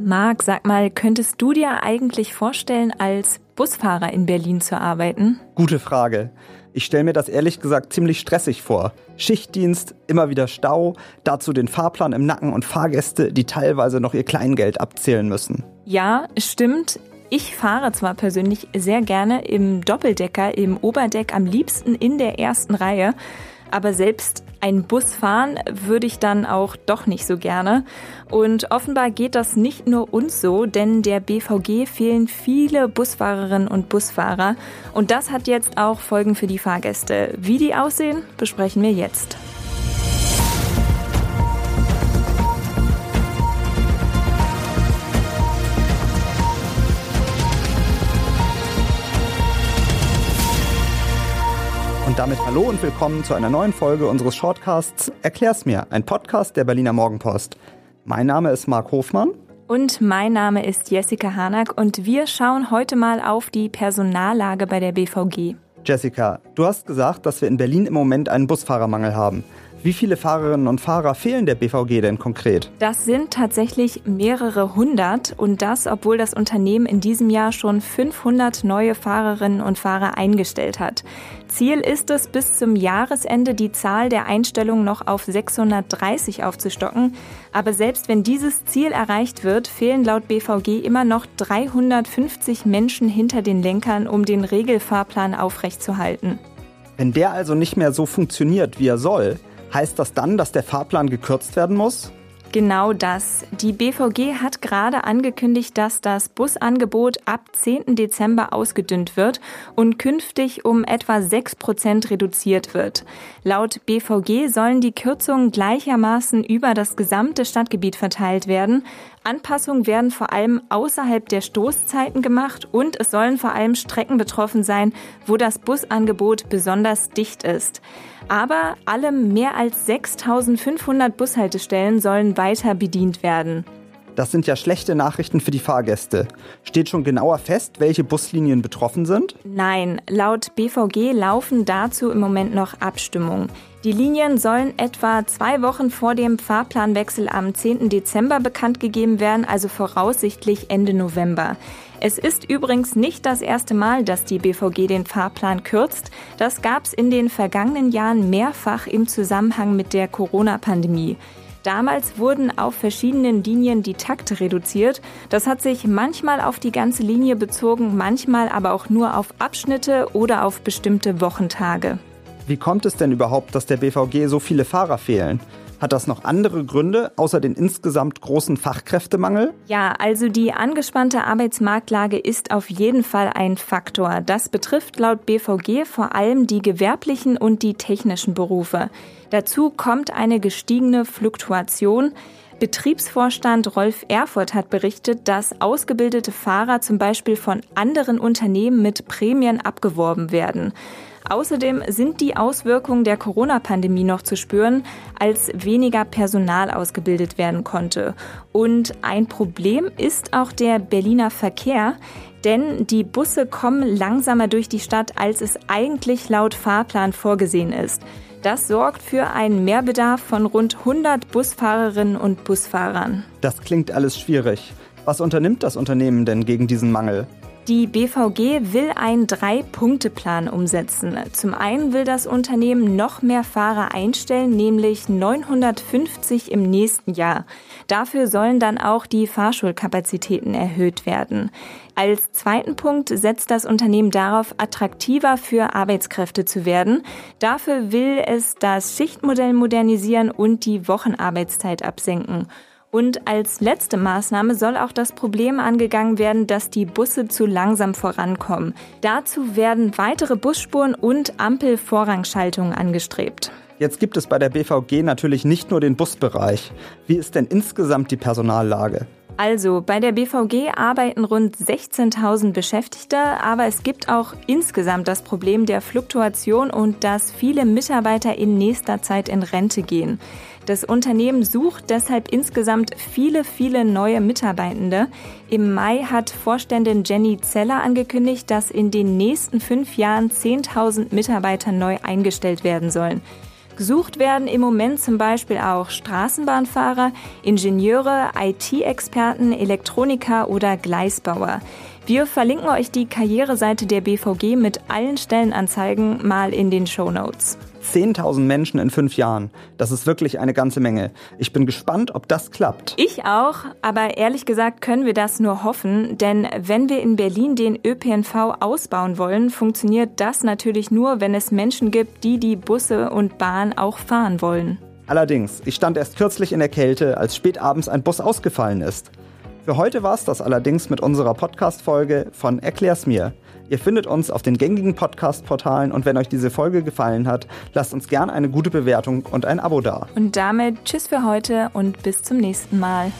Marc, sag mal, könntest du dir eigentlich vorstellen, als Busfahrer in Berlin zu arbeiten? Gute Frage. Ich stelle mir das ehrlich gesagt ziemlich stressig vor. Schichtdienst, immer wieder Stau, dazu den Fahrplan im Nacken und Fahrgäste, die teilweise noch ihr Kleingeld abzählen müssen. Ja, stimmt. Ich fahre zwar persönlich sehr gerne im Doppeldecker, im Oberdeck, am liebsten in der ersten Reihe, aber selbst ein Bus fahren würde ich dann auch doch nicht so gerne. Und offenbar geht das nicht nur uns so, denn der BVG fehlen viele Busfahrerinnen und Busfahrer. Und das hat jetzt auch Folgen für die Fahrgäste. Wie die aussehen, besprechen wir jetzt. Und damit hallo und willkommen zu einer neuen Folge unseres Shortcasts Erklär's mir, ein Podcast der Berliner Morgenpost. Mein Name ist Marc Hofmann. Und mein Name ist Jessica Hanack und wir schauen heute mal auf die Personallage bei der BVG. Jessica, du hast gesagt, dass wir in Berlin im Moment einen Busfahrermangel haben. Wie viele Fahrerinnen und Fahrer fehlen der BVG denn konkret? Das sind tatsächlich mehrere hundert und das, obwohl das Unternehmen in diesem Jahr schon 500 neue Fahrerinnen und Fahrer eingestellt hat. Ziel ist es, bis zum Jahresende die Zahl der Einstellungen noch auf 630 aufzustocken. Aber selbst wenn dieses Ziel erreicht wird, fehlen laut BVG immer noch 350 Menschen hinter den Lenkern, um den Regelfahrplan aufrechtzuerhalten. Wenn der also nicht mehr so funktioniert, wie er soll, Heißt das dann, dass der Fahrplan gekürzt werden muss? Genau das. Die BVG hat gerade angekündigt, dass das Busangebot ab 10. Dezember ausgedünnt wird und künftig um etwa 6 Prozent reduziert wird. Laut BVG sollen die Kürzungen gleichermaßen über das gesamte Stadtgebiet verteilt werden. Anpassungen werden vor allem außerhalb der Stoßzeiten gemacht und es sollen vor allem Strecken betroffen sein, wo das Busangebot besonders dicht ist. Aber alle mehr als 6500 Bushaltestellen sollen weiter bedient werden. Das sind ja schlechte Nachrichten für die Fahrgäste. Steht schon genauer fest, welche Buslinien betroffen sind? Nein, laut BVG laufen dazu im Moment noch Abstimmungen. Die Linien sollen etwa zwei Wochen vor dem Fahrplanwechsel am 10. Dezember bekannt gegeben werden, also voraussichtlich Ende November. Es ist übrigens nicht das erste Mal, dass die BVG den Fahrplan kürzt. Das gab es in den vergangenen Jahren mehrfach im Zusammenhang mit der Corona-Pandemie. Damals wurden auf verschiedenen Linien die Takte reduziert. Das hat sich manchmal auf die ganze Linie bezogen, manchmal aber auch nur auf Abschnitte oder auf bestimmte Wochentage. Wie kommt es denn überhaupt, dass der BVG so viele Fahrer fehlen? Hat das noch andere Gründe außer den insgesamt großen Fachkräftemangel? Ja, also die angespannte Arbeitsmarktlage ist auf jeden Fall ein Faktor. Das betrifft laut BVG vor allem die gewerblichen und die technischen Berufe. Dazu kommt eine gestiegene Fluktuation. Betriebsvorstand Rolf Erfurt hat berichtet, dass ausgebildete Fahrer zum Beispiel von anderen Unternehmen mit Prämien abgeworben werden. Außerdem sind die Auswirkungen der Corona-Pandemie noch zu spüren, als weniger Personal ausgebildet werden konnte. Und ein Problem ist auch der Berliner Verkehr, denn die Busse kommen langsamer durch die Stadt, als es eigentlich laut Fahrplan vorgesehen ist. Das sorgt für einen Mehrbedarf von rund 100 Busfahrerinnen und Busfahrern. Das klingt alles schwierig. Was unternimmt das Unternehmen denn gegen diesen Mangel? Die BVG will einen Drei-Punkte-Plan umsetzen. Zum einen will das Unternehmen noch mehr Fahrer einstellen, nämlich 950 im nächsten Jahr. Dafür sollen dann auch die Fahrschulkapazitäten erhöht werden. Als zweiten Punkt setzt das Unternehmen darauf, attraktiver für Arbeitskräfte zu werden. Dafür will es das Schichtmodell modernisieren und die Wochenarbeitszeit absenken. Und als letzte Maßnahme soll auch das Problem angegangen werden, dass die Busse zu langsam vorankommen. Dazu werden weitere Busspuren und Ampelvorrangschaltungen angestrebt. Jetzt gibt es bei der BVG natürlich nicht nur den Busbereich. Wie ist denn insgesamt die Personallage? Also, bei der BVG arbeiten rund 16.000 Beschäftigte, aber es gibt auch insgesamt das Problem der Fluktuation und dass viele Mitarbeiter in nächster Zeit in Rente gehen. Das Unternehmen sucht deshalb insgesamt viele, viele neue Mitarbeitende. Im Mai hat Vorständin Jenny Zeller angekündigt, dass in den nächsten fünf Jahren 10.000 Mitarbeiter neu eingestellt werden sollen. Gesucht werden im Moment zum Beispiel auch Straßenbahnfahrer, Ingenieure, IT-Experten, Elektroniker oder Gleisbauer. Wir verlinken euch die Karriereseite der BVG mit allen Stellenanzeigen mal in den Show Notes. 10.000 Menschen in fünf Jahren. Das ist wirklich eine ganze Menge. Ich bin gespannt, ob das klappt. Ich auch, aber ehrlich gesagt können wir das nur hoffen, denn wenn wir in Berlin den ÖPNV ausbauen wollen, funktioniert das natürlich nur, wenn es Menschen gibt, die die Busse und Bahn auch fahren wollen. Allerdings, ich stand erst kürzlich in der Kälte, als spät abends ein Bus ausgefallen ist. Für heute war es das allerdings mit unserer Podcast-Folge von Erklär's mir. Ihr findet uns auf den gängigen Podcast-Portalen und wenn euch diese Folge gefallen hat, lasst uns gern eine gute Bewertung und ein Abo da. Und damit tschüss für heute und bis zum nächsten Mal.